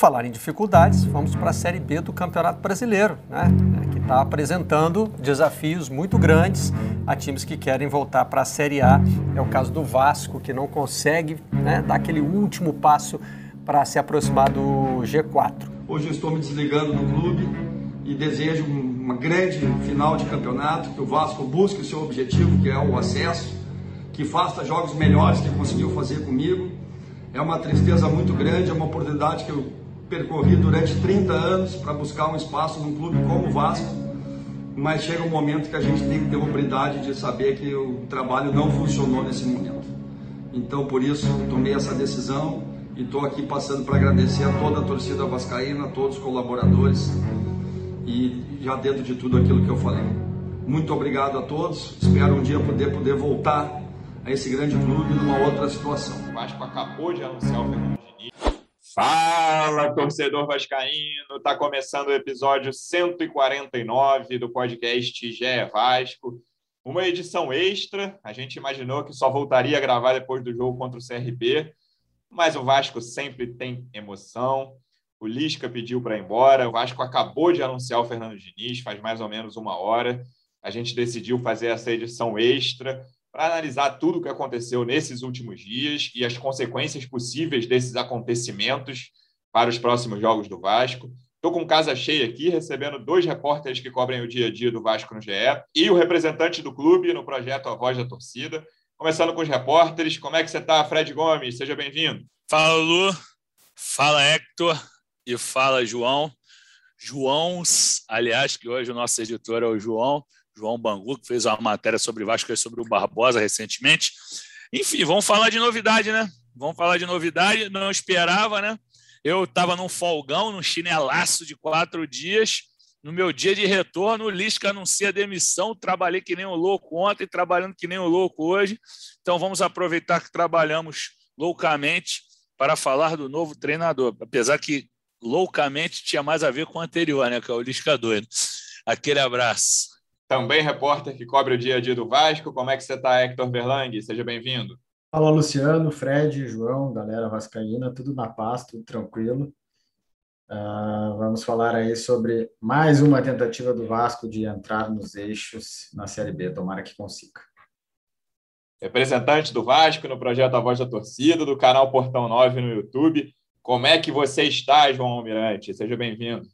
falar em dificuldades, vamos para a Série B do Campeonato Brasileiro, né? que está apresentando desafios muito grandes a times que querem voltar para a Série A. É o caso do Vasco, que não consegue né, dar aquele último passo para se aproximar do G4. Hoje eu estou me desligando do clube e desejo uma grande final de campeonato, que o Vasco busque o seu objetivo, que é o acesso, que faça jogos melhores que conseguiu fazer comigo. É uma tristeza muito grande, é uma oportunidade que eu percorri durante 30 anos para buscar um espaço num clube como o Vasco, mas chega um momento que a gente tem que ter hombridade de saber que o trabalho não funcionou nesse momento. Então, por isso, tomei essa decisão e estou aqui passando para agradecer a toda a torcida vascaína, a todos os colaboradores e já dentro de tudo aquilo que eu falei. Muito obrigado a todos, espero um dia poder, poder voltar a esse grande clube numa outra situação. O Vasco acabou de anunciar o Fernando Fala, torcedor vascaíno! Está começando o episódio 149 do podcast GE Vasco. Uma edição extra. A gente imaginou que só voltaria a gravar depois do jogo contra o CRB, mas o Vasco sempre tem emoção. O Lisca pediu para ir embora. O Vasco acabou de anunciar o Fernando Diniz, faz mais ou menos uma hora. A gente decidiu fazer essa edição extra para analisar tudo o que aconteceu nesses últimos dias e as consequências possíveis desses acontecimentos para os próximos jogos do Vasco. Estou com casa cheia aqui, recebendo dois repórteres que cobrem o dia a dia do Vasco no GE e o representante do clube no projeto A Voz da Torcida. Começando com os repórteres, como é que você está, Fred Gomes? Seja bem-vindo. Fala, Lu. Fala, Hector. E fala, João. João, aliás, que hoje o nosso editor é o João. João Bangu, que fez uma matéria sobre Vasco e sobre o Barbosa recentemente. Enfim, vamos falar de novidade, né? Vamos falar de novidade. Não esperava, né? Eu estava num folgão, num chinelaço de quatro dias. No meu dia de retorno, o Lisca anuncia a demissão. Trabalhei que nem um louco ontem, trabalhando que nem um louco hoje. Então vamos aproveitar que trabalhamos loucamente para falar do novo treinador. Apesar que loucamente tinha mais a ver com o anterior, né? Que é o Lisca doido. Aquele abraço também repórter que cobre o dia a dia do Vasco. Como é que você está, Hector Berlang? Seja bem-vindo. Fala, Luciano, Fred, João, galera vascaína, tudo na paz, tudo tranquilo. Uh, vamos falar aí sobre mais uma tentativa do Vasco de entrar nos eixos na Série B. Tomara que consiga. Representante do Vasco no projeto A Voz da Torcida, do canal Portão 9 no YouTube. Como é que você está, João Almirante? Seja bem-vindo.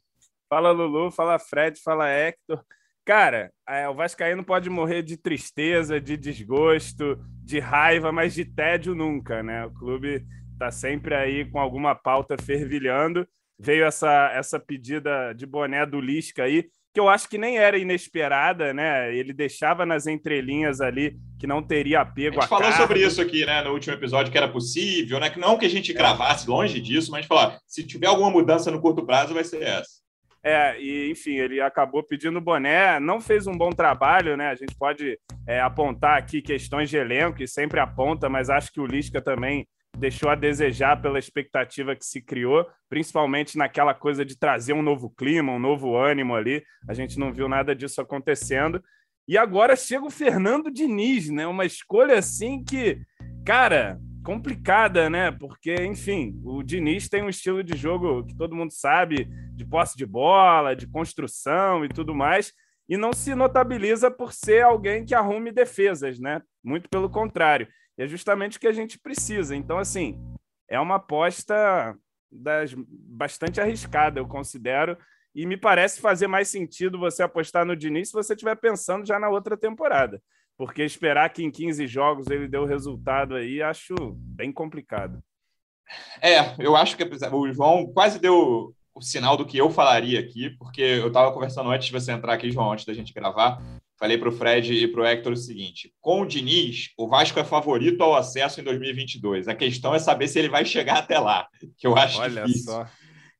Fala, Lulu. Fala, Fred. Fala, Hector. Cara, é, o Vascaíno pode morrer de tristeza, de desgosto, de raiva, mas de tédio nunca, né? O clube está sempre aí com alguma pauta fervilhando. Veio essa, essa pedida de boné do Lisca aí, que eu acho que nem era inesperada, né? Ele deixava nas entrelinhas ali que não teria apego a gente a falou sobre isso aqui, né, no último episódio, que era possível, né? Que não que a gente gravasse longe disso, mas falou, se tiver alguma mudança no curto prazo, vai ser essa. É, e enfim, ele acabou pedindo boné, não fez um bom trabalho, né? A gente pode é, apontar aqui questões de elenco, e sempre aponta, mas acho que o Lisca também deixou a desejar pela expectativa que se criou, principalmente naquela coisa de trazer um novo clima, um novo ânimo ali. A gente não viu nada disso acontecendo. E agora chega o Fernando Diniz, né? Uma escolha assim que, cara, complicada, né? Porque, enfim, o Diniz tem um estilo de jogo que todo mundo sabe, de posse de bola, de construção e tudo mais, e não se notabiliza por ser alguém que arrume defesas, né? Muito pelo contrário. E é justamente o que a gente precisa. Então, assim, é uma aposta das, bastante arriscada, eu considero, e me parece fazer mais sentido você apostar no Diniz se você estiver pensando já na outra temporada porque esperar que em 15 jogos ele dê o resultado aí, acho bem complicado. É, eu acho que o João quase deu o sinal do que eu falaria aqui, porque eu estava conversando antes de você entrar aqui, João, antes da gente gravar. Falei para o Fred e para o Hector o seguinte: com o Diniz, o Vasco é favorito ao acesso em 2022. A questão é saber se ele vai chegar até lá, que eu acho Olha difícil. Só.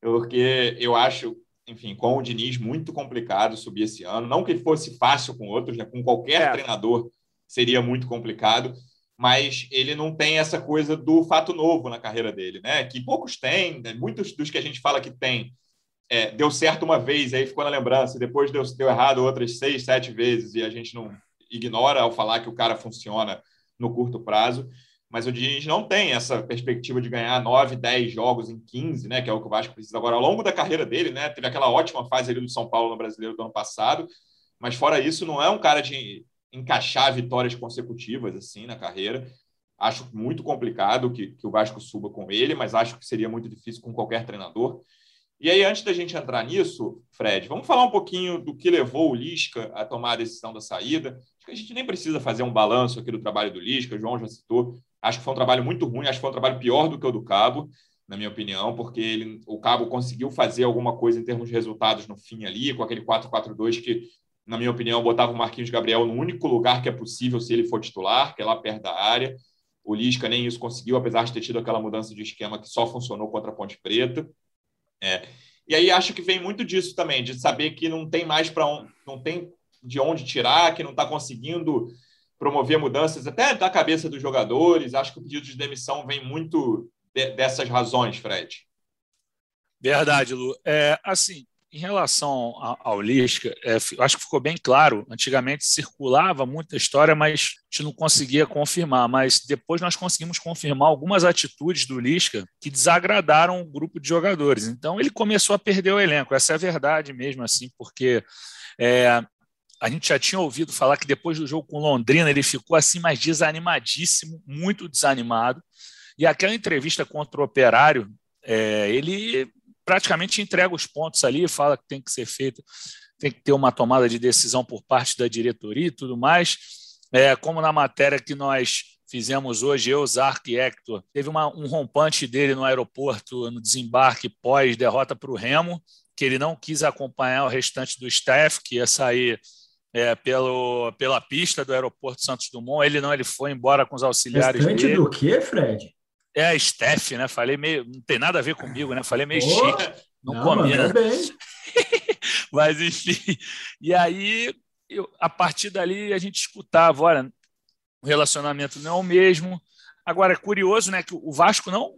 Porque eu acho enfim, com o Diniz, muito complicado subir esse ano. Não que fosse fácil com outros, né? com qualquer é. treinador seria muito complicado, mas ele não tem essa coisa do fato novo na carreira dele, né? Que poucos têm, né? muitos dos que a gente fala que tem. É, deu certo uma vez, aí ficou na lembrança, depois deu, deu errado outras seis, sete vezes, e a gente não ignora ao falar que o cara funciona no curto prazo mas o Diniz não tem essa perspectiva de ganhar 9, 10 jogos em 15, né, que é o que o Vasco precisa agora ao longo da carreira dele, né? Teve aquela ótima fase ali do São Paulo no Brasileiro do ano passado, mas fora isso não é um cara de encaixar vitórias consecutivas assim na carreira. Acho muito complicado que, que o Vasco suba com ele, mas acho que seria muito difícil com qualquer treinador. E aí, antes da gente entrar nisso, Fred, vamos falar um pouquinho do que levou o Lisca a tomar a decisão da saída. Acho que a gente nem precisa fazer um balanço aqui do trabalho do Lisca, o João já citou. Acho que foi um trabalho muito ruim, acho que foi um trabalho pior do que o do Cabo, na minha opinião, porque ele, o Cabo conseguiu fazer alguma coisa em termos de resultados no fim ali, com aquele 4-4-2 que, na minha opinião, botava o Marquinhos Gabriel no único lugar que é possível se ele for titular, que é lá perto da área. O Lisca nem isso conseguiu, apesar de ter tido aquela mudança de esquema que só funcionou contra a Ponte Preta. É. E aí acho que vem muito disso também, de saber que não tem mais para não tem de onde tirar, que não está conseguindo promover mudanças até da cabeça dos jogadores. Acho que o pedido de demissão vem muito de, dessas razões, Fred. Verdade, Lu. É, assim, em relação ao Lisca, é, acho que ficou bem claro. Antigamente circulava muita história, mas a gente não conseguia confirmar. Mas depois nós conseguimos confirmar algumas atitudes do Lisca que desagradaram o grupo de jogadores. Então ele começou a perder o elenco. Essa é a verdade mesmo, assim, porque é, a gente já tinha ouvido falar que depois do jogo com Londrina ele ficou assim mais desanimadíssimo, muito desanimado. E aquela entrevista contra o Operário, é, ele praticamente entrega os pontos ali, fala que tem que ser feito, tem que ter uma tomada de decisão por parte da diretoria e tudo mais. É, como na matéria que nós fizemos hoje, eu, Zark e Hector, teve uma, um rompante dele no aeroporto, no desembarque pós-derrota para o Remo, que ele não quis acompanhar o restante do staff, que ia sair é, pelo, pela pista do aeroporto Santos Dumont. Ele não, ele foi embora com os auxiliares restante dele. do quê, Fred? É a Steph, né? Falei meio. Não tem nada a ver comigo, né? Falei meio chique. Não, não combina. Bem. Mas, enfim. E aí, eu, a partir dali, a gente escutava: olha, o relacionamento não é o mesmo. Agora, é curioso, né? Que o Vasco não,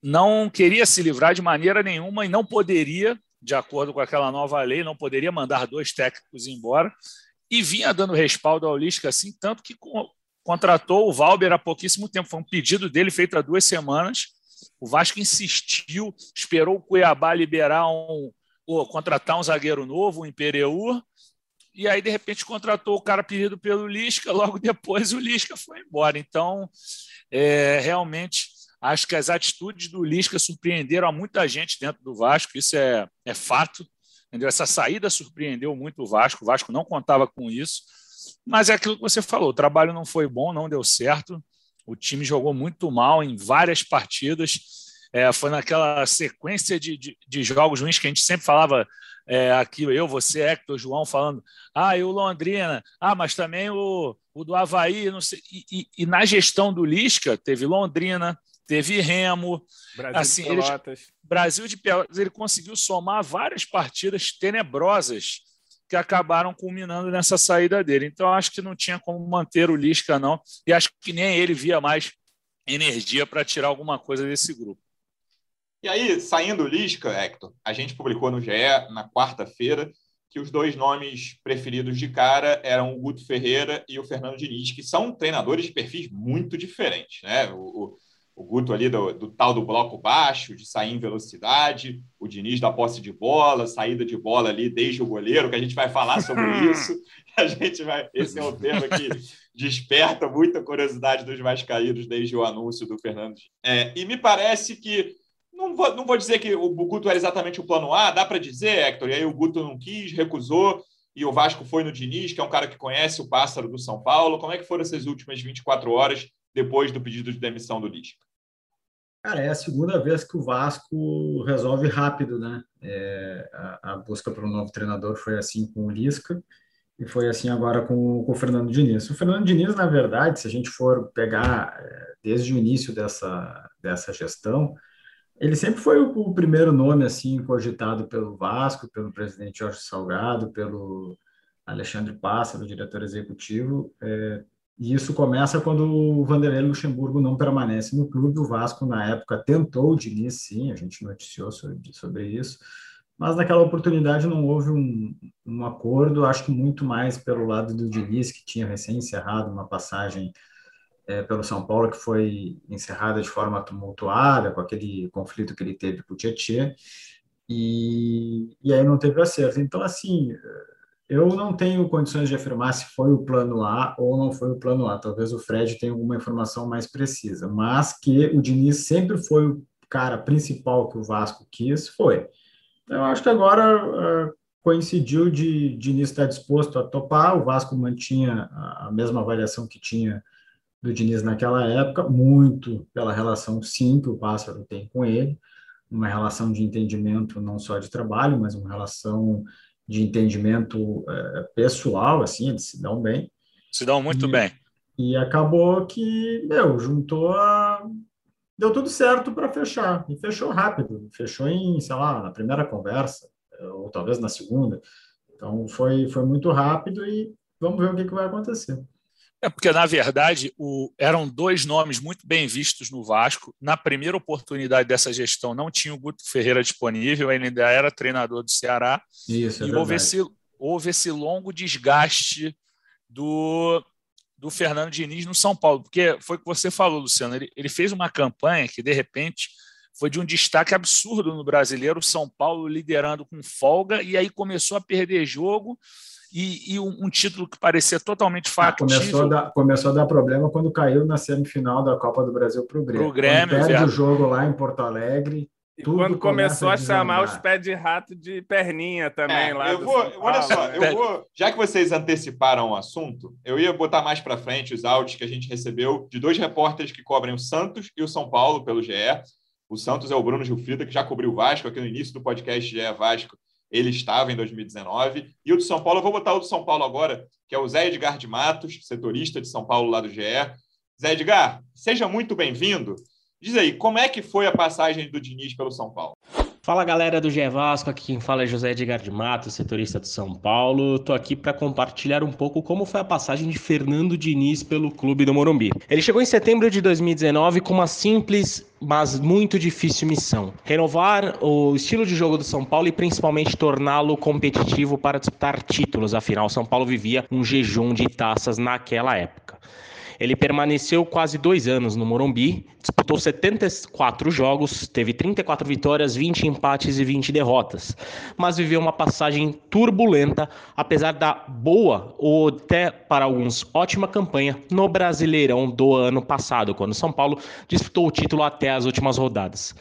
não queria se livrar de maneira nenhuma e não poderia, de acordo com aquela nova lei, não poderia mandar dois técnicos embora. E vinha dando respaldo ao Lisca, assim, tanto que contratou o Valber há pouquíssimo tempo. Foi um pedido dele feito há duas semanas. O Vasco insistiu, esperou o Cuiabá liberar um, ou contratar um zagueiro novo, o Impereur, e aí, de repente, contratou o cara pedido pelo Lisca, logo depois o Lisca foi embora. Então, é, realmente, acho que as atitudes do Lisca surpreenderam a muita gente dentro do Vasco, isso é, é fato. Entendeu? Essa saída surpreendeu muito o Vasco, o Vasco não contava com isso. Mas é aquilo que você falou: o trabalho não foi bom, não deu certo. O time jogou muito mal em várias partidas. É, foi naquela sequência de, de, de, jogos ruins que a gente sempre falava é, aqui, eu, você, Hector, João, falando, ah, e o Londrina, ah, mas também o, o do Havaí, não sei. E, e, e na gestão do Lisca, teve Londrina, teve Remo. Brasil assim, de Pelotas. Ele, Brasil de Pelotas, ele conseguiu somar várias partidas tenebrosas que acabaram culminando nessa saída dele. Então, acho que não tinha como manter o Lisca, não, e acho que nem ele via mais energia para tirar alguma coisa desse grupo. E aí, saindo o Lisca, Hector, a gente publicou no GE na quarta-feira que os dois nomes preferidos de cara eram o Guto Ferreira e o Fernando Diniz, que são treinadores de perfis muito diferentes. Né? O, o, o Guto ali do, do, tal do bloco baixo, de sair em velocidade, o Diniz da posse de bola, saída de bola ali desde o goleiro, que a gente vai falar sobre isso. A gente vai, esse é um tema que desperta muita curiosidade dos vascaínos desde o anúncio do Fernando. É, e me parece que não vou, não vou dizer que o Guto era exatamente o plano A, dá para dizer, Hector, e aí o Guto não quis, recusou, e o Vasco foi no Diniz, que é um cara que conhece o pássaro do São Paulo. Como é que foram essas últimas 24 horas depois do pedido de demissão do Lisca? Cara, é a segunda vez que o Vasco resolve rápido, né? É, a, a, busca para um novo treinador foi assim com o Lisca e foi assim agora com, com, o Fernando Diniz. O Fernando Diniz, na verdade, se a gente for pegar é, desde o início dessa, dessa gestão, ele sempre foi o, o primeiro nome assim cogitado pelo Vasco, pelo presidente Jorge Salgado, pelo Alexandre Pássaro, diretor executivo, é, e isso começa quando o Vanderlei Luxemburgo não permanece no clube. O Vasco, na época, tentou o Diniz, sim, a gente noticiou sobre, sobre isso, mas naquela oportunidade não houve um, um acordo, acho que muito mais pelo lado do Diniz, que tinha recém encerrado uma passagem é, pelo São Paulo, que foi encerrada de forma tumultuada, com aquele conflito que ele teve com o Tietchan, e, e aí não teve acerto. Então, assim, eu não tenho condições de afirmar se foi o plano A ou não foi o plano A. Talvez o Fred tenha alguma informação mais precisa, mas que o Diniz sempre foi o cara principal que o Vasco quis, foi. Então, eu acho que agora uh, coincidiu de Diniz estar disposto a topar, o Vasco mantinha a mesma avaliação que tinha do Diniz naquela época, muito pela relação sim que o Pássaro tem com ele, uma relação de entendimento não só de trabalho, mas uma relação de entendimento é, pessoal, assim, eles se dão bem. Se dão muito e, bem. E acabou que, meu, juntou a... Deu tudo certo para fechar, e fechou rápido, fechou em, sei lá, na primeira conversa, ou talvez na segunda. Então, foi, foi muito rápido e vamos ver o que, que vai acontecer. É porque, na verdade, o, eram dois nomes muito bem vistos no Vasco. Na primeira oportunidade dessa gestão, não tinha o Guto Ferreira disponível, ele ainda era treinador do Ceará. Isso, é e houve esse, houve esse longo desgaste do, do Fernando Diniz no São Paulo. Porque foi o que você falou, Luciano. Ele, ele fez uma campanha que, de repente, foi de um destaque absurdo no brasileiro, São Paulo liderando com folga, e aí começou a perder jogo e, e um, um, título que parecia totalmente ah, factível. começou, a dar, começou a dar problema quando caiu na semifinal da Copa do Brasil para o Grêmio. Pro Grêmio perde o jogo lá em Porto Alegre. E quando começou a, a chamar os pés de rato de perninha também é, lá. Eu vou, olha só, eu vou, já que vocês anteciparam o assunto, eu ia botar mais para frente os áudios que a gente recebeu de dois repórteres que cobrem o Santos e o São Paulo pelo GE. O Santos é o Bruno Gilfrida, que já cobriu o Vasco aqui no início do podcast GE Vasco ele estava em 2019. E o do São Paulo, eu vou botar o do São Paulo agora, que é o Zé Edgar de Matos, setorista de São Paulo lá do GE. Zé Edgar, seja muito bem-vindo. Diz aí, como é que foi a passagem do Diniz pelo São Paulo? Fala galera do GE Vasco, aqui quem fala é José Edgar de Matos, setorista de São Paulo. Tô aqui para compartilhar um pouco como foi a passagem de Fernando Diniz pelo clube do Morumbi. Ele chegou em setembro de 2019 com uma simples, mas muito difícil missão: renovar o estilo de jogo do São Paulo e principalmente torná-lo competitivo para disputar títulos. Afinal, São Paulo vivia um jejum de taças naquela época. Ele permaneceu quase dois anos no Morumbi, disputou 74 jogos, teve 34 vitórias, 20 empates e 20 derrotas, mas viveu uma passagem turbulenta, apesar da boa ou até para alguns ótima campanha no Brasileirão do ano passado, quando São Paulo disputou o título até as últimas rodadas.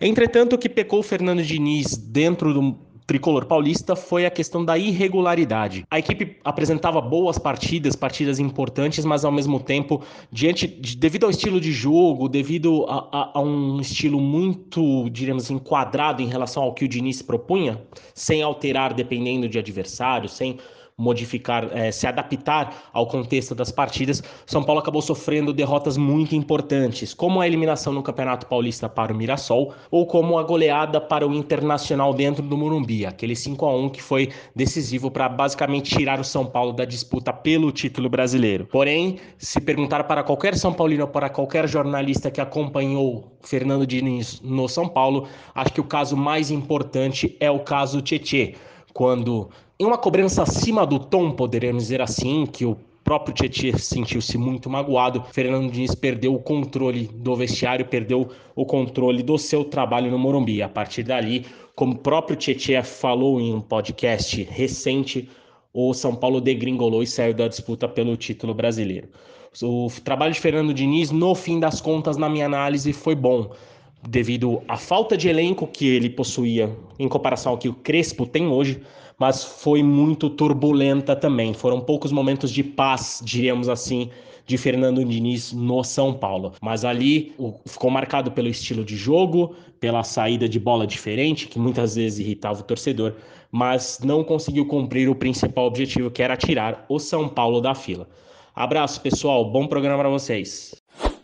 Entretanto, o que pecou Fernando Diniz dentro do tricolor paulista foi a questão da irregularidade. A equipe apresentava boas partidas, partidas importantes, mas ao mesmo tempo, diante de, devido ao estilo de jogo, devido a, a, a um estilo muito, diríamos assim, quadrado em relação ao que o Diniz propunha, sem alterar dependendo de adversário, sem modificar, é, se adaptar ao contexto das partidas, São Paulo acabou sofrendo derrotas muito importantes, como a eliminação no Campeonato Paulista para o Mirassol ou como a goleada para o Internacional dentro do Morumbi, aquele 5 a 1 que foi decisivo para basicamente tirar o São Paulo da disputa pelo título brasileiro. Porém, se perguntar para qualquer São Paulino ou para qualquer jornalista que acompanhou Fernando Diniz no São Paulo, acho que o caso mais importante é o caso Tietê, quando em uma cobrança acima do tom, poderíamos dizer assim, que o próprio Tietchan sentiu-se muito magoado. Fernando Diniz perdeu o controle do vestiário, perdeu o controle do seu trabalho no Morumbi. A partir dali, como o próprio Tietchan falou em um podcast recente, o São Paulo degringolou e saiu da disputa pelo título brasileiro. O trabalho de Fernando Diniz, no fim das contas, na minha análise, foi bom, devido à falta de elenco que ele possuía em comparação ao que o Crespo tem hoje mas foi muito turbulenta também. Foram poucos momentos de paz, diríamos assim, de Fernando Diniz no São Paulo. Mas ali o, ficou marcado pelo estilo de jogo, pela saída de bola diferente, que muitas vezes irritava o torcedor, mas não conseguiu cumprir o principal objetivo, que era tirar o São Paulo da fila. Abraço, pessoal. Bom programa para vocês.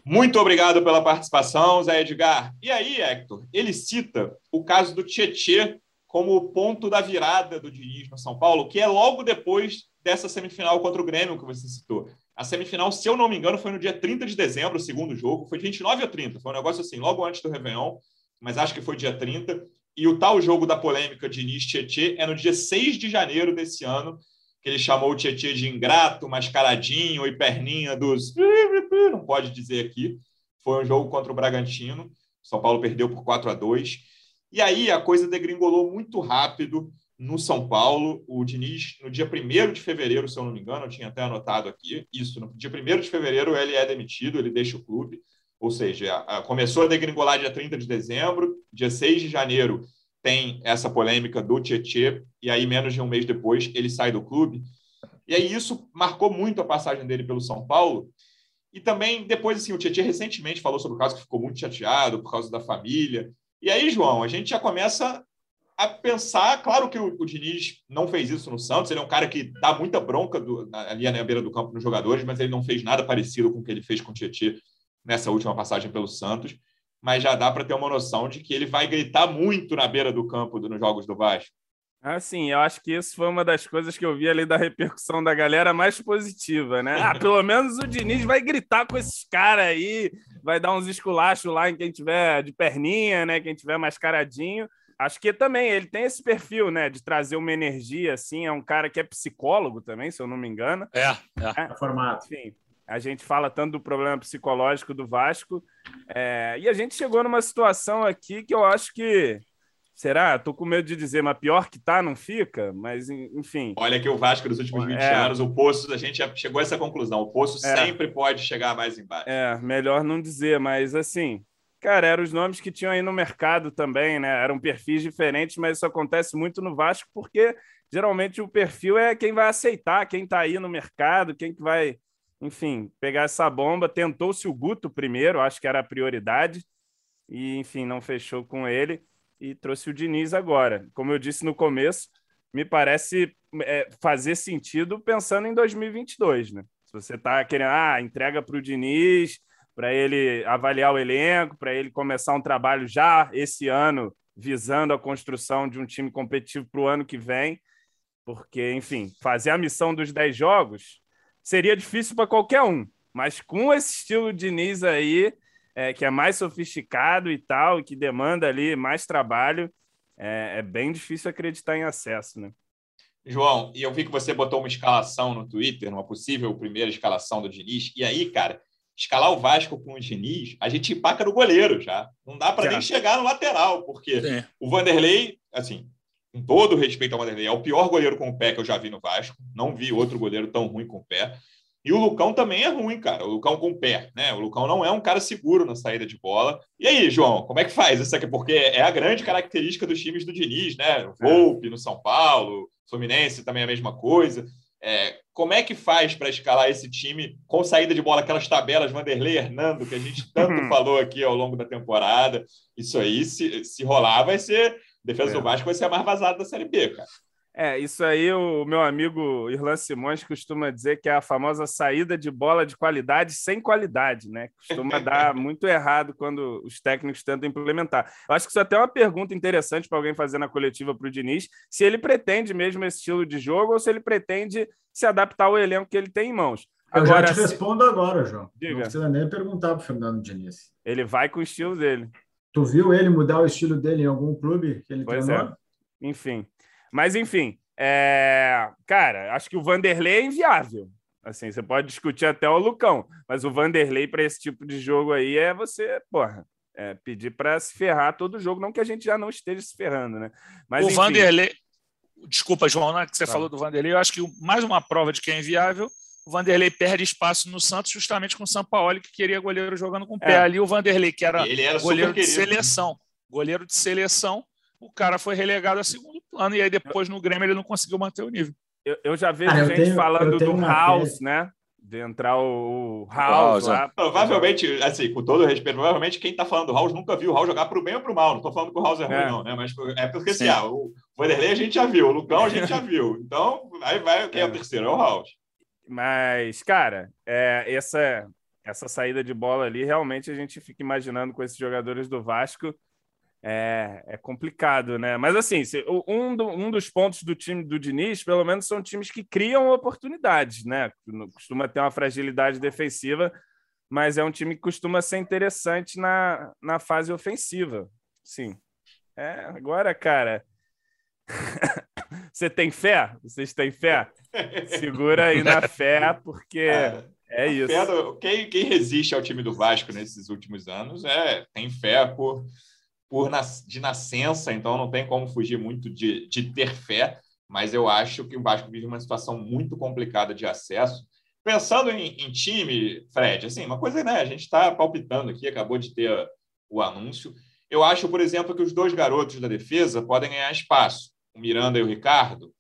Muito obrigado pela participação, Zé Edgar. E aí, Hector, ele cita o caso do Tietê como o ponto da virada do Diniz no São Paulo, que é logo depois dessa semifinal contra o Grêmio que você citou. A semifinal, se eu não me engano, foi no dia 30 de dezembro, o segundo jogo, foi de 29 a 30, foi um negócio assim, logo antes do Réveillon, mas acho que foi dia 30. E o tal jogo da polêmica Diniz Tietê é no dia 6 de janeiro desse ano, que ele chamou o Tietchan de ingrato, mascaradinho e perninha dos. Não pode dizer aqui. Foi um jogo contra o Bragantino. São Paulo perdeu por 4 a 2 E aí a coisa degringolou muito rápido no São Paulo. O Diniz, no dia 1 de fevereiro, se eu não me engano, eu tinha até anotado aqui, isso, no dia 1 de fevereiro ele é demitido, ele deixa o clube. Ou seja, começou a degringolar dia 30 de dezembro, dia 6 de janeiro tem essa polêmica do Tietê, e aí, menos de um mês depois, ele sai do clube. E aí, isso marcou muito a passagem dele pelo São Paulo. E também, depois, assim, o Tietê recentemente falou sobre o caso que ficou muito chateado por causa da família. E aí, João, a gente já começa a pensar, claro que o, o Diniz não fez isso no Santos, ele é um cara que dá muita bronca do, ali na beira do campo nos jogadores, mas ele não fez nada parecido com o que ele fez com o Tietê nessa última passagem pelo Santos mas já dá para ter uma noção de que ele vai gritar muito na beira do campo nos jogos do Vasco. Ah, sim, eu acho que isso foi uma das coisas que eu vi ali da repercussão da galera mais positiva, né? Ah, pelo menos o Diniz vai gritar com esses caras aí, vai dar uns esculachos lá em quem tiver de perninha, né? Quem tiver mascaradinho. Acho que também ele tem esse perfil, né? De trazer uma energia, assim. É um cara que é psicólogo também, se eu não me engano. É, é. é. é formado. Enfim, a gente fala tanto do problema psicológico do Vasco. É, e a gente chegou numa situação aqui que eu acho que. Será? Tô com medo de dizer, mas pior que tá, não fica? Mas, enfim. Olha que o Vasco nos últimos 20 é. anos, o Poço, a gente já chegou a essa conclusão. O Poço é. sempre pode chegar mais embaixo. É, melhor não dizer, mas assim. Cara, eram os nomes que tinham aí no mercado também, né? Eram perfis diferentes, mas isso acontece muito no Vasco porque geralmente o perfil é quem vai aceitar, quem está aí no mercado, quem que vai enfim, pegar essa bomba. Tentou-se o Guto primeiro, acho que era a prioridade, e enfim, não fechou com ele e trouxe o Diniz agora. Como eu disse no começo, me parece é, fazer sentido pensando em 2022, né? Se você está querendo, ah, entrega para o Diniz, para ele avaliar o elenco, para ele começar um trabalho já esse ano, visando a construção de um time competitivo para o ano que vem, porque, enfim, fazer a missão dos 10 jogos seria difícil para qualquer um. Mas com esse estilo Diniz aí, é, que é mais sofisticado e tal, que demanda ali mais trabalho, é, é, bem difícil acreditar em acesso, né? João, e eu vi que você botou uma escalação no Twitter, uma possível primeira escalação do Diniz. E aí, cara, escalar o Vasco com o Diniz, a gente empaca no goleiro já. Não dá para nem chegar no lateral, porque Sim. o Vanderlei, assim, com todo respeito ao Vanderlei, é o pior goleiro com o pé que eu já vi no Vasco. Não vi outro goleiro tão ruim com o pé. E o Lucão também é ruim, cara. O Lucão com o pé, né? O Lucão não é um cara seguro na saída de bola. E aí, João, como é que faz isso aqui? Porque é a grande característica dos times do Diniz, né? O Volpe no São Paulo, Fluminense também é a mesma coisa. É, como é que faz para escalar esse time com saída de bola, aquelas tabelas Vanderlei Hernando, que a gente tanto falou aqui ao longo da temporada? Isso aí, se, se rolar, vai ser defesa é. do Vasco vai ser a mais vazada da Série B, cara. É, isso aí o meu amigo Irlan Simões costuma dizer que é a famosa saída de bola de qualidade sem qualidade, né? Costuma dar muito errado quando os técnicos tentam implementar. Eu acho que isso é até é uma pergunta interessante para alguém fazer na coletiva para o Diniz, se ele pretende mesmo esse estilo de jogo ou se ele pretende se adaptar ao elenco que ele tem em mãos. Agora, Eu já te se... respondo agora, João. Diga. Não precisa nem perguntar para o Fernando Diniz. Ele vai com o estilo dele. Tu viu ele mudar o estilo dele em algum clube que ele pois treinou? É. Enfim. Mas, enfim, é... cara, acho que o Vanderlei é inviável. Assim, você pode discutir até o Lucão, mas o Vanderlei para esse tipo de jogo aí é você, porra, é pedir para se ferrar todo jogo, não que a gente já não esteja se ferrando, né? Mas, o enfim... Vanderlei, desculpa, João, na que você tá. falou do Vanderlei, eu acho que mais uma prova de que é inviável o Vanderlei perde espaço no Santos justamente com o Sampaoli, que queria goleiro jogando com o pé. É. Ali o Vanderlei, que era, era goleiro de seleção, goleiro de seleção, o cara foi relegado a segundo plano, e aí depois no Grêmio ele não conseguiu manter o nível. Eu, eu já vejo ah, gente tenho, falando do House, né? De entrar o House, lá. É. Provavelmente, assim, com todo respeito, provavelmente quem está falando do House nunca viu o House jogar para o bem ou para o mal. Não estou falando que o House é ruim, é. não, né? Mas é porque, assim, ah, o Vanderlei a gente já viu, o Lucão a gente já viu. Então, aí vai quem é, é o terceiro? É o House. Mas, cara, é, essa, essa saída de bola ali, realmente a gente fica imaginando com esses jogadores do Vasco. É, é complicado, né? Mas assim, um, do, um dos pontos do time do Diniz, pelo menos, são times que criam oportunidades, né? Costuma ter uma fragilidade defensiva, mas é um time que costuma ser interessante na, na fase ofensiva. Sim. É, agora, cara, Você tem fé? Vocês têm fé? Segura aí na fé, porque é, é isso. Do, quem, quem resiste ao time do Vasco nesses últimos anos é tem fé por, por de nascença, então não tem como fugir muito de, de ter fé, mas eu acho que o Vasco vive uma situação muito complicada de acesso. Pensando em, em time, Fred, assim, uma coisa, né? A gente está palpitando aqui, acabou de ter o anúncio. Eu acho, por exemplo, que os dois garotos da defesa podem ganhar espaço, o Miranda e o Ricardo,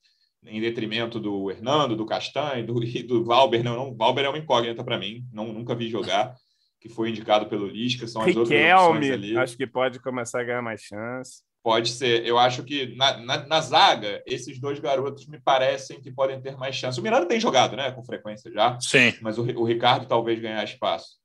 em detrimento do Hernando, do Castanho e do, e do Valber. Não, não, Valber é uma incógnita para mim, não, nunca vi jogar, que foi indicado pelo Lisca, são as Riquelme, outras opções ali. acho que pode começar a ganhar mais chance. Pode ser. Eu acho que na, na, na, zaga, esses dois garotos me parecem que podem ter mais chance. O Miranda tem jogado, né, com frequência já. Sim. Mas o, o Ricardo talvez ganhar espaço.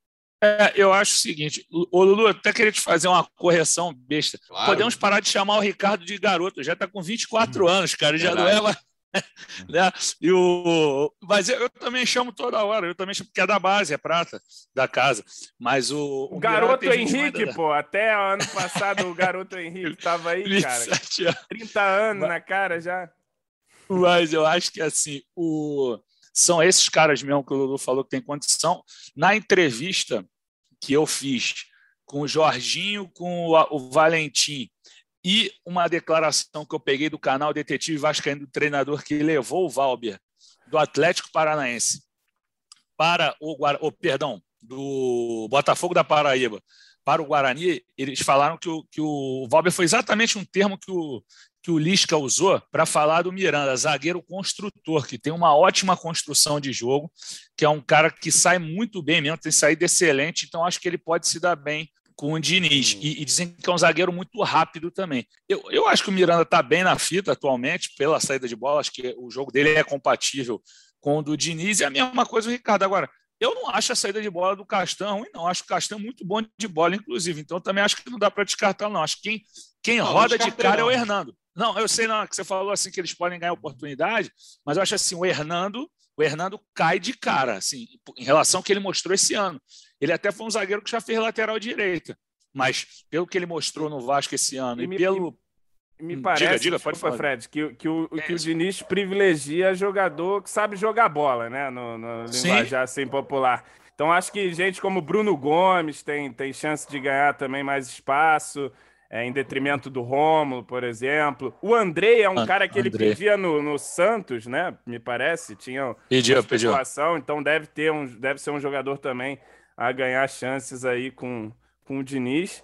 É, eu acho o seguinte, o Lulu, até queria te fazer uma correção besta. Claro. Podemos parar de chamar o Ricardo de garoto, já está com 24 hum, anos, cara, já não é mais. né? e o... Mas eu, eu, também chamo toda hora, eu também chamo, porque é da base, é prata da casa. Mas o. O, o garoto Henrique, pô, até ano passado o garoto Henrique estava aí, cara. Anos. 30 anos mas, na cara já. Mas eu acho que assim, o são esses caras mesmo que o Lulu falou que tem condição. Na entrevista que eu fiz com o Jorginho, com o Valentim, e uma declaração que eu peguei do canal Detetive Vascaíno, do treinador que levou o Valber do Atlético Paranaense para o, o perdão, do Botafogo da Paraíba para o Guarani, eles falaram que o, que o Valber foi exatamente um termo que o, que o Lisca usou para falar do Miranda, zagueiro construtor, que tem uma ótima construção de jogo, que é um cara que sai muito bem mesmo, tem saído excelente, então acho que ele pode se dar bem com o Diniz. E, e dizem que é um zagueiro muito rápido também. Eu, eu acho que o Miranda está bem na fita atualmente, pela saída de bola, acho que o jogo dele é compatível com o do Diniz, e a mesma coisa o Ricardo. Agora, eu não acho a saída de bola do Castan ruim, não. Acho o Castan muito bom de bola, inclusive. Então, também acho que não dá para descartar, não. Acho que quem, quem não, roda de cara não. é o Hernando. Não, eu sei não, que você falou assim que eles podem ganhar oportunidade, mas eu acho assim, o Hernando, o Hernando cai de cara, assim, em relação ao que ele mostrou esse ano. Ele até foi um zagueiro que já fez lateral direita, mas pelo que ele mostrou no Vasco esse ano e, e me, pelo me parece, diga, diga, desculpa, pode Fred, que, que, o, que o Diniz privilegia jogador que sabe jogar bola, né? No, no linguajar assim popular. Então acho que gente como Bruno Gomes tem, tem chance de ganhar também mais espaço é, em detrimento do Rômulo, por exemplo. O André é um cara que ele pedia no, no, Santos, né? Me parece, tinha pediu, pediu. então deve ter um, deve ser um jogador também a ganhar chances aí com, com o Diniz.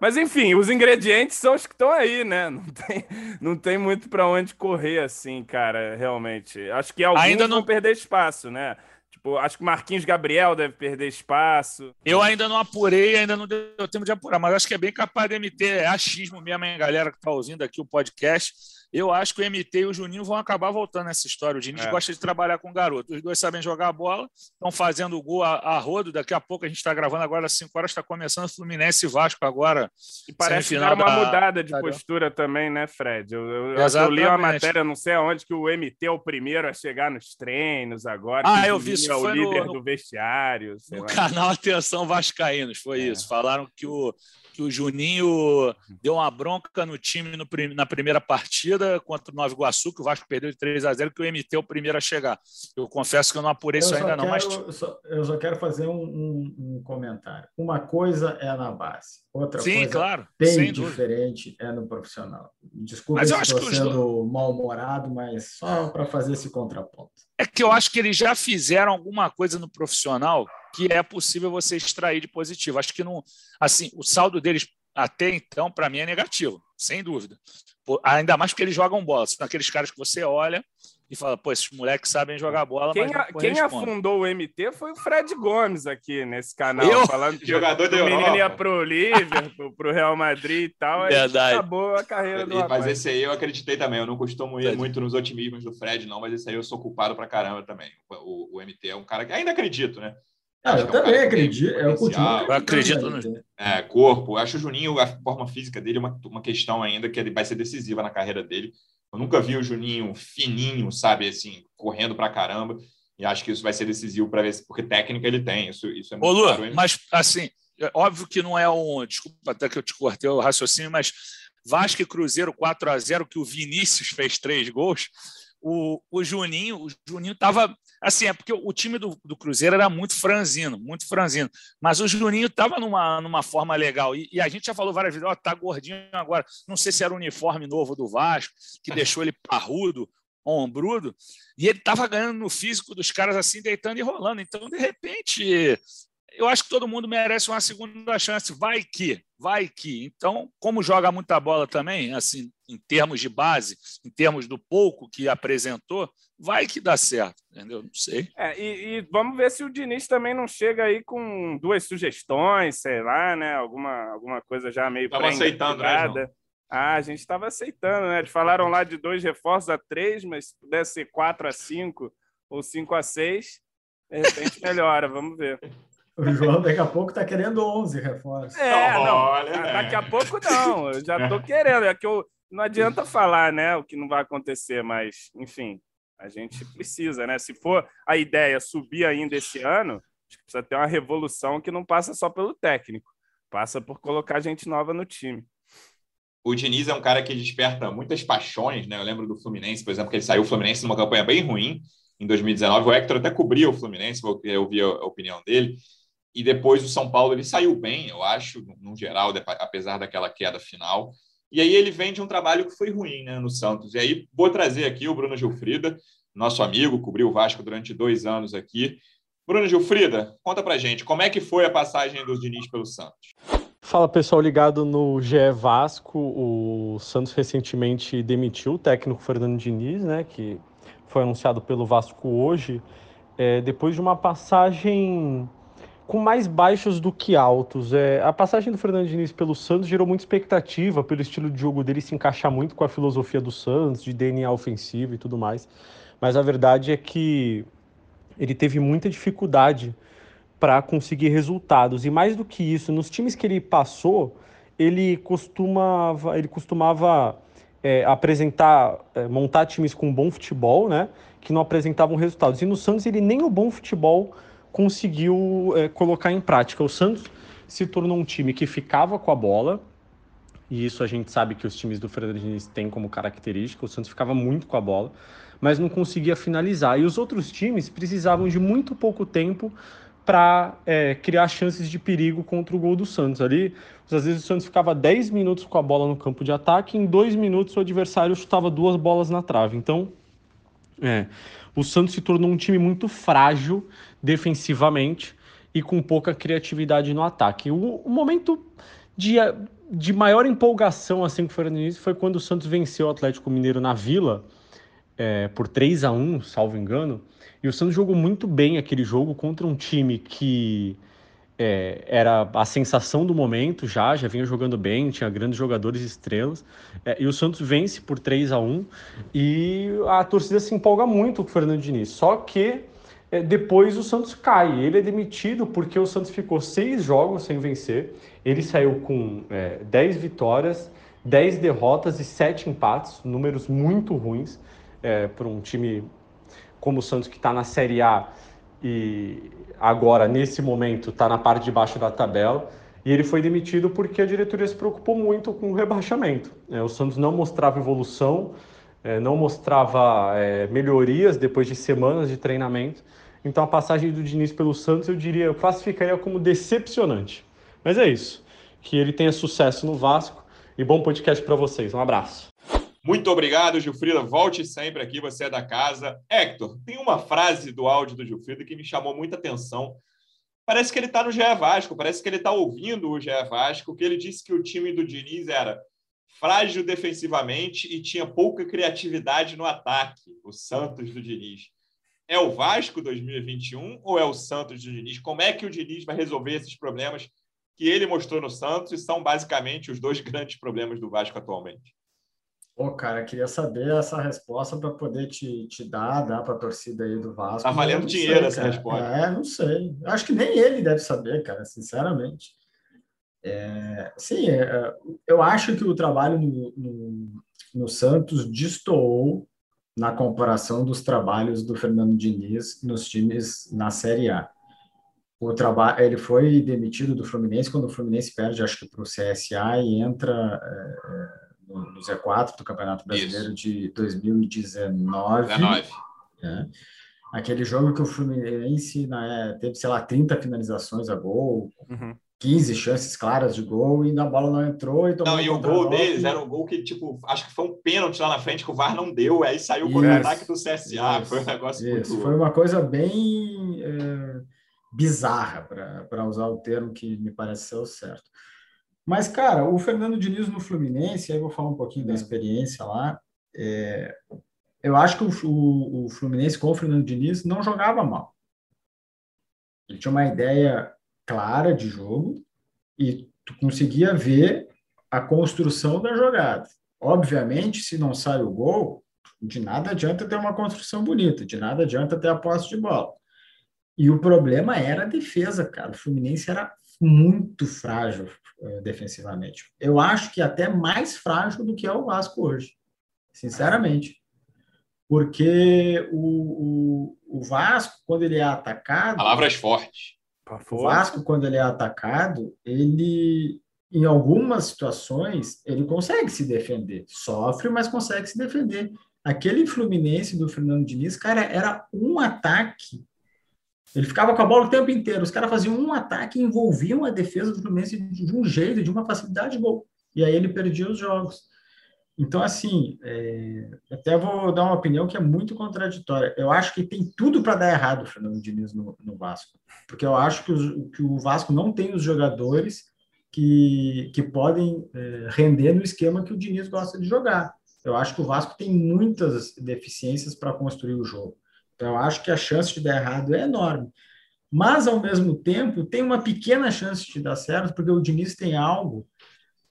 Mas enfim, os ingredientes são os que estão aí, né? Não tem, não tem muito para onde correr assim, cara, realmente. Acho que alguns Ainda não... vão perder espaço, né? Tipo, acho que Marquinhos Gabriel deve perder espaço. Eu ainda não apurei, ainda não deu tempo de apurar, mas acho que é bem capaz de MT, é achismo mesmo, hein, galera que está ouvindo aqui o podcast. Eu acho que o MT e o Juninho vão acabar voltando nessa história. O Diniz é. gosta de trabalhar com garoto. Os dois sabem jogar a bola, estão fazendo o gol a, a, rodo. Daqui a pouco a gente está gravando agora às 5 horas, está começando Fluminense e Vasco agora. E parece que uma da... mudada de postura também, né, Fred? Eu, eu, eu, li uma matéria, não sei aonde, que o MT é o primeiro a chegar nos treinos agora. Ah, eu vi isso. É o líder no, do vestiário. No lá. canal Atenção Vascaínos, foi é. isso. Falaram que o que o Juninho deu uma bronca no time no, na primeira partida contra o Nova Iguaçu, que o Vasco perdeu de 3 a 0 que o MT é o primeiro a chegar. Eu confesso que eu não apurei eu isso ainda quero, não, mas... Eu só, eu só quero fazer um, um, um, comentário. Uma coisa é na base, outra Sim, coisa claro, bem diferente dúvida. é no profissional. Desculpa se estou sendo mal-humorado, mas só para fazer esse contraponto. É que eu acho que eles já fizeram alguma coisa no profissional que é possível você extrair de positivo. Acho que não, assim, o saldo deles até então para mim é negativo, sem dúvida. Ainda mais porque eles jogam bola. São aqueles caras que você olha e fala, pô, esses moleques sabem jogar bola. Quem, a, quem afundou o MT foi o Fred Gomes aqui nesse canal, eu? falando que jogador o menino ia pro Liverpool, pro Real Madrid e tal. Verdade. acabou a carreira do Mas rapaz. esse aí eu acreditei também. Eu não costumo ir muito nos otimismos do Fred, não, mas esse aí eu sou culpado pra caramba também. O, o MT é um cara que ainda acredito, né? Ah, eu é também acredito. Eu, eu acredito no... É, corpo. Eu acho o Juninho, a forma física dele, é uma, uma questão ainda que ele vai ser decisiva na carreira dele. Eu nunca vi o Juninho fininho, sabe, assim, correndo pra caramba. E acho que isso vai ser decisivo para ver, porque técnica ele tem. Isso, isso é muito Ô, Lu, claro, mas assim, é óbvio que não é um. Desculpa até que eu te cortei o raciocínio, mas Vasco e Cruzeiro 4 a 0 que o Vinícius fez três gols, o, o Juninho, o Juninho estava assim, é porque o time do, do, Cruzeiro era muito franzino, muito franzino, mas o Juninho estava numa, numa forma legal, e, e, a gente já falou várias vezes, ó, tá gordinho agora, não sei se era o uniforme novo do Vasco, que deixou ele parrudo, ombrudo, e ele estava ganhando no físico dos caras assim, deitando e rolando, então de repente eu acho que todo mundo merece uma segunda chance. Vai que, vai que. Então, como joga muita bola também, assim, em termos de base, em termos do pouco que apresentou, vai que dá certo, entendeu? Não sei. É, e, e, vamos ver se o Diniz também não chega aí com duas sugestões, sei lá, né? Alguma, alguma coisa já meio Estava aceitando, né, Ah, a gente estava aceitando, né? Eles falaram lá de dois reforços a três, mas se pudesse ser quatro a cinco ou cinco a seis, de repente melhora, vamos ver. O João daqui a pouco está querendo 11 reforços. É, não, Olha, daqui a pouco não. Eu já estou querendo. É que eu, não adianta falar, né, o que não vai acontecer, mas, enfim, a gente precisa, né? Se for a ideia subir ainda esse ano, acho que precisa ter uma revolução que não passa só pelo técnico, passa por colocar gente nova no time. O Diniz é um cara que desperta muitas paixões, né? Eu lembro do Fluminense, por exemplo, que ele saiu o Fluminense numa campanha bem ruim em 2019. O Hector até cobria o Fluminense, eu ouvi a opinião dele. E depois o São Paulo ele saiu bem, eu acho, no geral, apesar daquela queda final. E aí ele vem de um trabalho que foi ruim né, no Santos. E aí vou trazer aqui o Bruno Gilfrida, nosso amigo, cobriu o Vasco durante dois anos aqui. Bruno Gilfrida, conta pra gente, como é que foi a passagem do Diniz pelo Santos? Fala pessoal ligado no GE Vasco. O Santos recentemente demitiu o técnico Fernando Diniz, né, que foi anunciado pelo Vasco hoje, é, depois de uma passagem com mais baixos do que altos. É, a passagem do Fernando Diniz pelo Santos gerou muita expectativa pelo estilo de jogo dele se encaixar muito com a filosofia do Santos, de DNA ofensivo e tudo mais. Mas a verdade é que ele teve muita dificuldade para conseguir resultados. E mais do que isso, nos times que ele passou, ele costumava, ele costumava é, apresentar, é, montar times com bom futebol, né? Que não apresentavam resultados. E no Santos ele nem o bom futebol conseguiu é, colocar em prática. O Santos se tornou um time que ficava com a bola, e isso a gente sabe que os times do Fernando Diniz têm como característica. O Santos ficava muito com a bola, mas não conseguia finalizar. E os outros times precisavam de muito pouco tempo para é, criar chances de perigo contra o gol do Santos. Ali, às vezes o Santos ficava 10 minutos com a bola no campo de ataque, em dois minutos o adversário chutava duas bolas na trave. Então, é, o Santos se tornou um time muito frágil defensivamente e com pouca criatividade no ataque. O, o momento de, de maior empolgação assim que foi no início foi quando o Santos venceu o Atlético Mineiro na Vila é, por 3 a 1 salvo engano. E o Santos jogou muito bem aquele jogo contra um time que é, era a sensação do momento já, já vinha jogando bem, tinha grandes jogadores estrelas. É, e o Santos vence por 3 a 1 e a torcida se empolga muito com o Fernando Diniz. Só que é, depois o Santos cai. Ele é demitido porque o Santos ficou seis jogos sem vencer. Ele saiu com é, 10 vitórias, 10 derrotas e 7 empates, números muito ruins é, para um time como o Santos que está na Série A e agora, nesse momento, está na parte de baixo da tabela. E ele foi demitido porque a diretoria se preocupou muito com o rebaixamento. É, o Santos não mostrava evolução, é, não mostrava é, melhorias depois de semanas de treinamento. Então a passagem do Diniz pelo Santos, eu diria, eu classificaria como decepcionante. Mas é isso. Que ele tenha sucesso no Vasco e bom podcast para vocês. Um abraço. Muito obrigado, Gilfrida. Volte sempre aqui, você é da casa. Hector, tem uma frase do áudio do Gilfrida que me chamou muita atenção. Parece que ele está no GE Vasco, parece que ele está ouvindo o GE Vasco, que ele disse que o time do Diniz era frágil defensivamente e tinha pouca criatividade no ataque, o Santos do Diniz. É o Vasco 2021 ou é o Santos do Diniz? Como é que o Diniz vai resolver esses problemas que ele mostrou no Santos e são basicamente os dois grandes problemas do Vasco atualmente? Pô, cara, queria saber essa resposta para poder te, te dar, dar para a torcida aí do Vasco. Tá valendo dinheiro sei, essa resposta. É, não sei. Acho que nem ele deve saber, cara, sinceramente. É, sim, é, eu acho que o trabalho no, no, no, Santos destoou na comparação dos trabalhos do Fernando Diniz nos times na Série A. O trabalho, ele foi demitido do Fluminense quando o Fluminense perde, acho que para o CSA e entra é, no, no Z4 do Campeonato Brasileiro Isso. de 2019. 19. É. Aquele jogo que o Fluminense né, teve, sei lá, 30 finalizações a gol, uhum. 15 chances claras de gol e a bola não entrou. E não, e o gol deles era um gol que, tipo, acho que foi um pênalti lá na frente que o VAR não deu, aí saiu o contra-ataque do CSA. Isso, foi um negócio isso. muito. Foi uma coisa bem é, bizarra, para usar o termo que me parece ser o certo. Mas, cara, o Fernando Diniz no Fluminense, aí eu vou falar um pouquinho da experiência lá. É, eu acho que o, o, o Fluminense com o Fernando Diniz não jogava mal. Ele tinha uma ideia clara de jogo e tu conseguia ver a construção da jogada. Obviamente, se não sai o gol, de nada adianta ter uma construção bonita, de nada adianta ter a posse de bola. E o problema era a defesa, cara. O Fluminense era muito frágil uh, defensivamente. Eu acho que até mais frágil do que é o Vasco hoje, sinceramente. Porque o, o, o Vasco, quando ele é atacado. Palavras fortes. O Vasco, quando ele é atacado, ele, em algumas situações, ele consegue se defender. Sofre, mas consegue se defender. Aquele Fluminense do Fernando Diniz, cara, era um ataque. Ele ficava com a bola o tempo inteiro. Os caras faziam um ataque e envolviam a defesa do Fluminense de um jeito, de uma facilidade de gol. E aí ele perdia os jogos. Então, assim, é, até vou dar uma opinião que é muito contraditória. Eu acho que tem tudo para dar errado o Fernando Diniz no, no Vasco, porque eu acho que, os, que, o Vasco não tem os jogadores que, que podem é, render no esquema que o Diniz gosta de jogar. Eu acho que o Vasco tem muitas deficiências para construir o jogo. Eu acho que a chance de dar errado é enorme. Mas, ao mesmo tempo, tem uma pequena chance de dar certo, porque o Diniz tem algo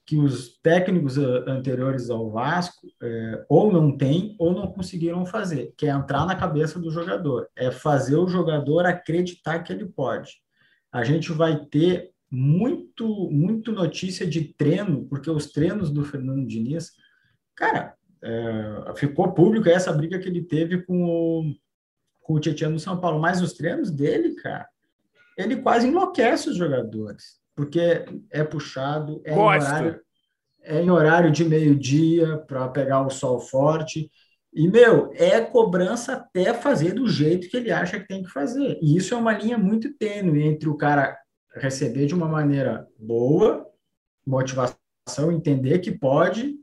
que os técnicos eh, anteriores ao Vasco é, ou não têm ou não conseguiram fazer, que é entrar na cabeça do jogador, é fazer o jogador acreditar que ele pode. A gente vai ter muito, muito notícia de treino, porque os treinos do Fernando Diniz, cara, é, ficou público essa briga que ele teve com o, com o Tietchan no São Paulo, mas os treinos dele, cara, ele quase enlouquece os jogadores porque é puxado, é em horário, é em horário de meio-dia para pegar o sol forte. E, meu, é cobrança até fazer do jeito que ele acha que tem que fazer. E isso é uma linha muito tênue entre o cara receber de uma maneira boa, motivação, entender que pode,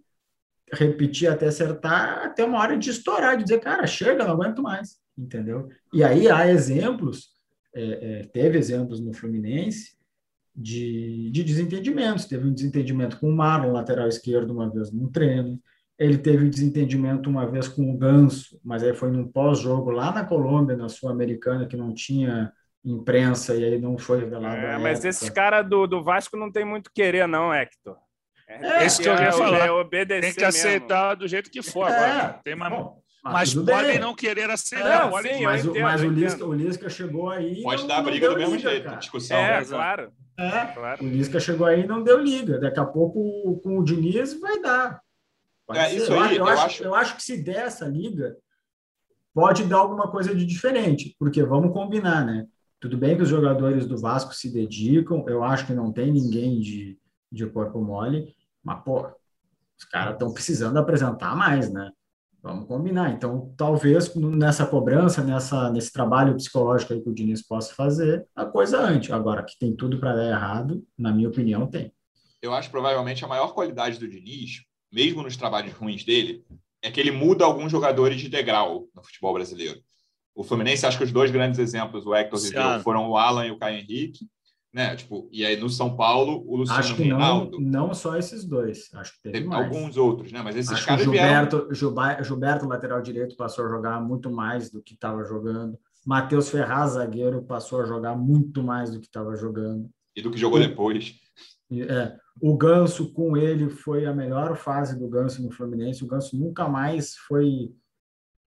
repetir até acertar, até uma hora de estourar, de dizer, cara, chega, não aguento mais, entendeu? E aí há exemplos, é, é, teve exemplos no Fluminense, de, de desentendimentos. Teve um desentendimento com o Marlon, lateral esquerdo, uma vez num treino. Ele teve um desentendimento uma vez com o Ganso, mas aí foi num pós-jogo lá na Colômbia, na Sul-Americana, que não tinha imprensa e aí não foi revelado. É, mas esses caras do, do Vasco não tem muito querer, não, Hector. É, Esse que eu ia falar. É tem que aceitar mesmo. do jeito que for. É, agora. Tem uma... Bom, mas, podem não querer aceitar. Não, sim, mas, entendo, mas o, Lisca, o Lisca chegou aí. Pode dar briga do mesmo liga, jeito, cara. discussão. É, claro. É, claro. o Lisca chegou aí e não deu liga. Daqui a pouco com o Diniz vai dar. É, isso aí, eu, eu, acho, acho... eu acho que se der essa liga, pode dar alguma coisa de diferente, porque vamos combinar, né? Tudo bem que os jogadores do Vasco se dedicam, eu acho que não tem ninguém de, de corpo mole, mas, pô, os caras estão precisando apresentar mais, né? Vamos combinar. Então, talvez nessa cobrança, nessa, nesse trabalho psicológico aí que o Diniz possa fazer, a coisa antes. Agora, que tem tudo para dar errado, na minha opinião, tem. Eu acho provavelmente a maior qualidade do Diniz, mesmo nos trabalhos ruins dele, é que ele muda alguns jogadores de degrau no futebol brasileiro. O Fluminense, acho que os dois grandes exemplos, o Hector e o foram o Alan e o Caio Henrique né? Tipo, e aí no São Paulo, o Luciano Acho que. Não, não só esses dois, acho que teve, teve alguns outros, né? Mas esses acho caras Gilberto, vieram... Gilberto, lateral direito, passou a jogar muito mais do que estava jogando. Matheus Ferraz, zagueiro, passou a jogar muito mais do que estava jogando. E do que jogou depois. É, o Ganso com ele foi a melhor fase do Ganso no Fluminense. O Ganso nunca mais foi.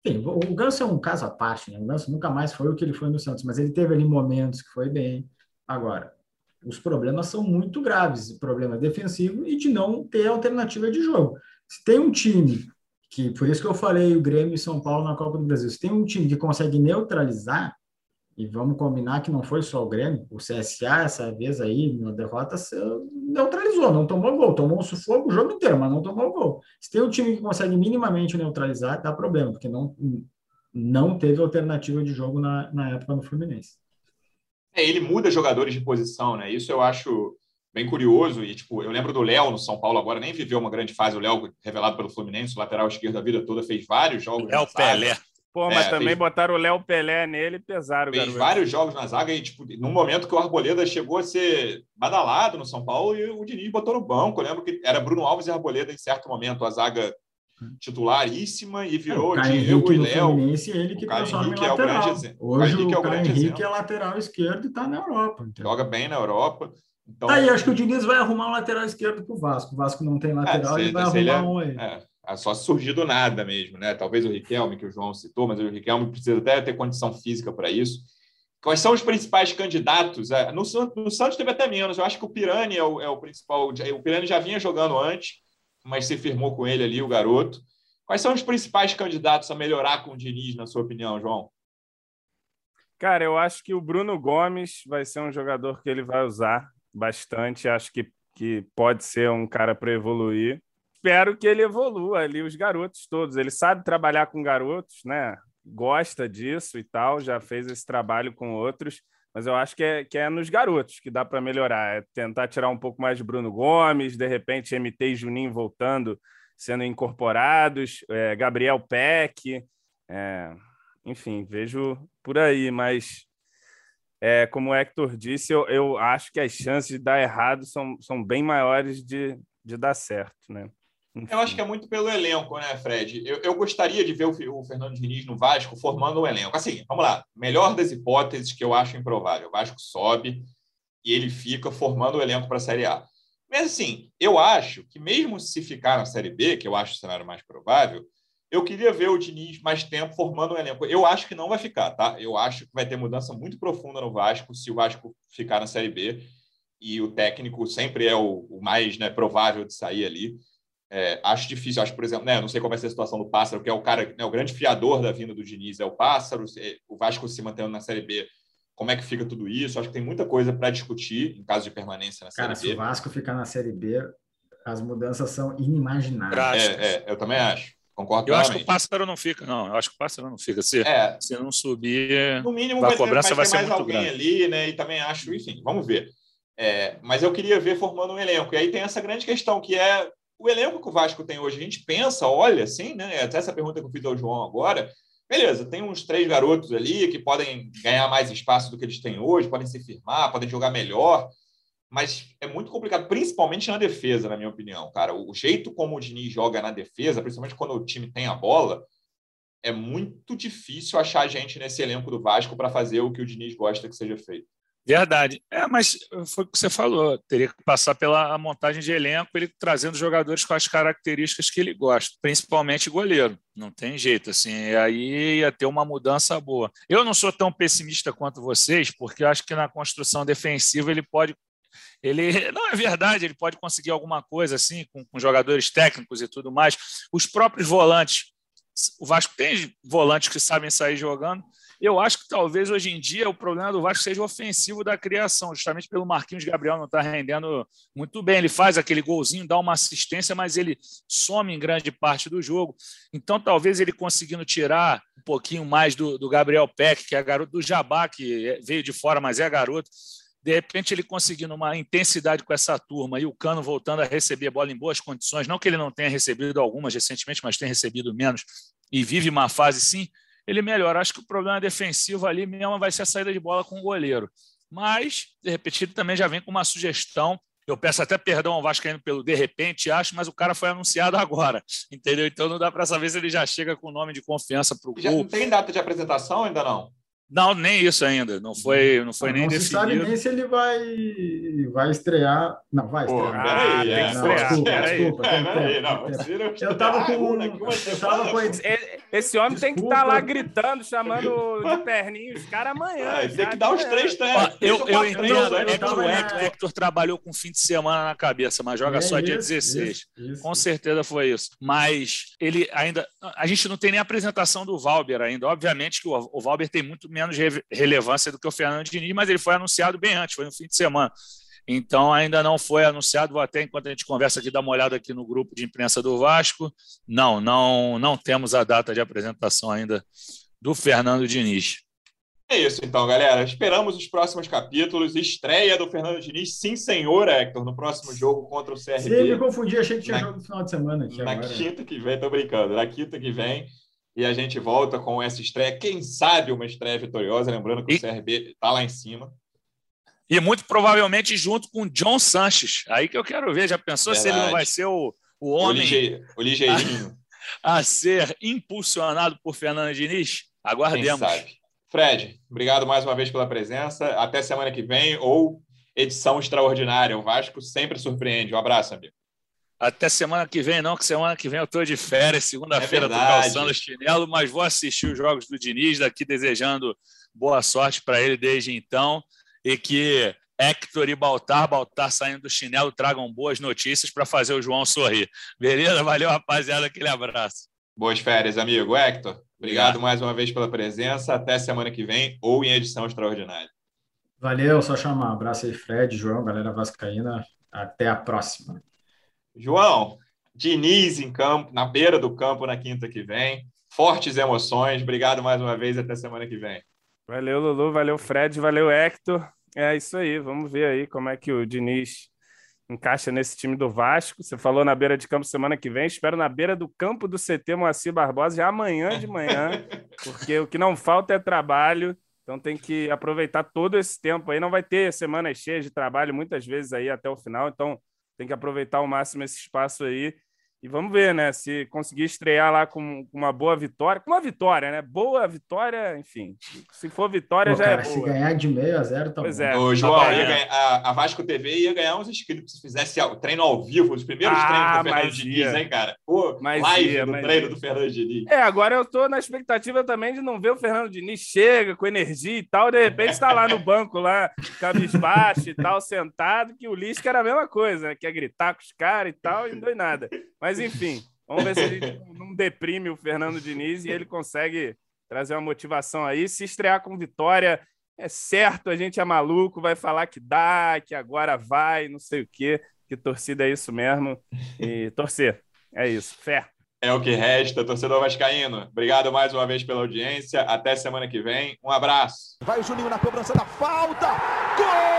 Enfim, o Ganso é um caso à parte, né? O Ganso nunca mais foi o que ele foi no Santos, mas ele teve ali momentos que foi bem. Agora, os problemas são muito graves, problema defensivo e de não ter alternativa de jogo. Se tem um time que, por isso que eu falei o Grêmio e São Paulo na Copa do Brasil, se tem um time que consegue neutralizar, E vamos combinar que não foi só o Grêmio. O CSA, essa vez aí, na derrota, neutralizou, não tomou gol. Tomou um sufoco o jogo inteiro, mas não tomou gol. Se tem um time que consegue minimamente neutralizar, dá problema, porque não, não teve alternativa de jogo na, na época no Fluminense. É, ele muda jogadores de posição, né? Isso eu acho bem curioso. E, tipo, eu lembro do Léo no São Paulo agora, nem viveu uma grande fase. O Léo, revelado pelo Fluminense, lateral esquerdo da vida toda, fez vários jogos. Léo Pelé. Pô, mas é, também fez... botaram o Léo Pelé nele e pesaram. Fez garoto. vários jogos na zaga e, tipo, num momento que o Arboleda chegou a ser badalado no São Paulo e o Diniz botou no banco. Eu lembro que era Bruno Alves e Arboleda em certo momento, a zaga titularíssima e virou é, o Diego e Léo. ele que o Caio Henrique é o grande exemplo. Hoje o, o Caio Henrique é lateral esquerdo e está na Europa. Então. Joga bem na Europa. Então... Tá aí, acho que o Diniz vai arrumar um lateral esquerdo para o Vasco. O Vasco não tem lateral, é, ele vai arrumar é, um aí. É, é, só surgir do nada mesmo, né? Talvez o Riquelme, que o João citou, mas o Riquelme precisa até ter condição física para isso. Quais são os principais candidatos? É, no, no Santos teve até menos. Eu acho que o Pirani é o, é o principal. O Pirani já vinha jogando antes, mas se firmou com ele ali, o garoto. Quais são os principais candidatos a melhorar com o Diniz, na sua opinião, João? Cara, eu acho que o Bruno Gomes vai ser um jogador que ele vai usar bastante. Acho que, que pode ser um cara para evoluir. Espero que ele evolua ali os garotos todos. Ele sabe trabalhar com garotos, né? Gosta disso e tal, já fez esse trabalho com outros mas eu acho que é, que é nos garotos que dá para melhorar. É tentar tirar um pouco mais de Bruno Gomes, de repente MT e Juninho voltando sendo incorporados, é, Gabriel Peck, é, enfim, vejo por aí, mas é, como o Hector disse, eu, eu acho que as chances de dar errado são, são bem maiores de, de dar certo, né? Eu acho que é muito pelo elenco, né, Fred? Eu, eu gostaria de ver o, o Fernando Diniz no Vasco formando um elenco. Assim, vamos lá. Melhor das hipóteses que eu acho improvável. O Vasco sobe e ele fica formando o elenco para a Série A. Mas, assim, eu acho que mesmo se ficar na Série B, que eu acho o cenário mais provável, eu queria ver o Diniz mais tempo formando um elenco. Eu acho que não vai ficar, tá? Eu acho que vai ter mudança muito profunda no Vasco se o Vasco ficar na Série B. E o técnico sempre é o, o mais né, provável de sair ali. É, acho difícil, acho, por exemplo, né, não sei como vai ser a situação do Pássaro, que é o cara, né, o grande fiador da vinda do Diniz é o Pássaro, o Vasco se mantendo na Série B como é que fica tudo isso. Acho que tem muita coisa para discutir em caso de permanência na Cara, Série B. Cara, se o Vasco ficar na Série B, as mudanças são inimagináveis. É, é, eu também acho. Concordo Eu acho que o Pássaro não fica, não. Eu acho que o Pássaro não fica. Se, é, se não subir, no mínimo vai, cobrança vai, ter, vai, vai ser muito alguém grande. ali, né? E também acho, enfim, vamos ver. É, mas eu queria ver formando um elenco. E aí tem essa grande questão que é o elenco que o Vasco tem hoje. A gente pensa, olha, assim, né? Até essa pergunta que eu fiz ao João agora Beleza, tem uns três garotos ali que podem ganhar mais espaço do que eles têm hoje, podem se firmar, podem jogar melhor, mas é muito complicado, principalmente na defesa, na minha opinião, cara. O jeito como o Diniz joga na defesa, principalmente quando o time tem a bola, é muito difícil achar gente nesse elenco do Vasco para fazer o que o Diniz gosta que seja feito. Verdade. É, mas foi o que você falou. Teria que passar pela montagem de elenco, ele trazendo jogadores com as características que ele gosta, principalmente goleiro. Não tem jeito, assim. Aí ia ter uma mudança boa. Eu não sou tão pessimista quanto vocês, porque eu acho que na construção defensiva ele pode ele não é verdade, ele pode conseguir alguma coisa assim com, com, jogadores técnicos e tudo mais. Os próprios volantes, o Vasco tem volantes que sabem sair jogando, eu acho que talvez hoje em dia o problema do Vasco seja o ofensivo da criação, justamente pelo Marquinhos Gabriel não estar tá rendendo muito bem. Ele faz aquele golzinho, dá uma assistência, mas ele some em grande parte do jogo. Então, talvez ele conseguindo tirar um pouquinho mais do, do Gabriel Peck, que é garoto do Jabá, que é, veio de fora, mas é garoto de repente ele conseguindo uma intensidade com essa turma e o Cano voltando a receber a bola em boas condições, não que ele não tenha recebido algumas recentemente, mas tem recebido menos e vive uma fase sim, ele melhora. Acho que o problema defensivo ali mesmo vai ser a saída de bola com o goleiro. Mas, de repente, ele também já vem com uma sugestão. Eu peço até perdão ao Vascaíno pelo de repente, acho, mas o cara foi anunciado agora, entendeu? Então não dá para saber se ele já chega com o nome de confiança para o gol. Já não tem data de apresentação ainda não? Não, nem isso ainda. Não foi, não foi não, nem não definido. Não sabe nem se ele vai, vai estrear. Não, vai estrear. Pô, peraí, é. não, desculpa, desculpa. Eu tava com. Eu tava com esse homem desculpa. tem que estar tá lá gritando, chamando de perninho os caras amanhã. Ah, tem que dar os três treinos. Eu, eu entendo. É que o Hector, Hector trabalhou com fim de semana na cabeça, mas joga é só isso, dia 16. Isso, isso. Com certeza foi isso. Mas ele ainda. A gente não tem nem a apresentação do Valber ainda. Obviamente que o, o Valber tem muito menos re relevância do que o Fernando Diniz, mas ele foi anunciado bem antes, foi no fim de semana. Então, ainda não foi anunciado. Vou até, enquanto a gente conversa aqui, dar uma olhada aqui no grupo de imprensa do Vasco. Não, não, não temos a data de apresentação ainda do Fernando Diniz. É isso, então, galera. Esperamos os próximos capítulos. Estreia do Fernando Diniz, sim, senhor, Hector, no próximo jogo contra o CRB. Sim, me confundi, achei que tinha na, jogo no final de semana. Aqui na agora. quinta que vem, tô brincando. Na quinta que vem. E a gente volta com essa estreia. Quem sabe uma estreia vitoriosa, lembrando que e... o CRB está lá em cima. E muito provavelmente junto com John Sanches. Aí que eu quero ver. Já pensou Verdade. se ele não vai ser o, o homem. O, lige... o ligeirinho. A, a, ser impulsionado por Fernando Diniz? Aguardemos. Quem sabe? Fred, obrigado mais uma vez pela presença. Até semana que vem ou edição extraordinária. O Vasco sempre surpreende. Um abraço, amigo. Até semana que vem, não, que semana que vem eu estou de férias. Segunda-feira estou é calçando chinelo, mas vou assistir os jogos do Diniz daqui, desejando boa sorte para ele desde então. E que Hector e Baltar, Baltar saindo do chinelo, tragam boas notícias para fazer o João sorrir. Beleza? Valeu, rapaziada. Aquele abraço. Boas férias, amigo. Hector. Obrigado mais uma vez pela presença. Até semana que vem ou em edição extraordinária. Valeu, só chamar. Abraço aí, Fred, João, galera Vascaína. Até a próxima. João, Diniz em campo, na beira do campo na quinta que vem. Fortes emoções. Obrigado mais uma vez. Até semana que vem. Valeu, Lulu. Valeu, Fred. Valeu, Hector. É isso aí. Vamos ver aí como é que o Diniz encaixa nesse time do Vasco. Você falou na beira de campo semana que vem. Espero na beira do campo do CT Moacir Barbosa já amanhã de manhã, porque o que não falta é trabalho. Então tem que aproveitar todo esse tempo aí. Não vai ter semanas cheias de trabalho muitas vezes aí até o final. Então tem que aproveitar ao máximo esse espaço aí e vamos ver, né? Se conseguir estrear lá com uma boa vitória. Com uma vitória, né? Boa vitória, enfim. Se for vitória, Pô, já é cara, é boa. Se ganhar de meio a zero, tá pois bom. É, Ô, João, tá ganhar, a, a, Vasco TV ia ganhar uns inscritos se fizesse o treino ao vivo, os primeiros ah, treinos do Fernando Diniz, hein, cara? Pô, mas live ia, do treino ia. do Fernando Diniz. É, agora eu tô na expectativa também de não ver o Fernando Diniz chega com energia e tal, de repente está lá no banco, lá, cabisbaixo e tal, sentado, que o Lisca era a mesma coisa, né? Quer gritar com os caras e tal, e não deu nada. Mas enfim. Vamos ver se ele não deprime o Fernando Diniz e ele consegue trazer uma motivação aí. Se estrear com vitória, é certo, a gente é maluco, vai falar que dá, que agora vai, não sei o quê, que torcida é isso mesmo. E torcer, é isso, fé. É o que resta, torcedor vascaíno. Obrigado mais uma vez pela audiência. Até semana que vem. Um abraço. Vai o Juninho na cobrança da falta. Gol!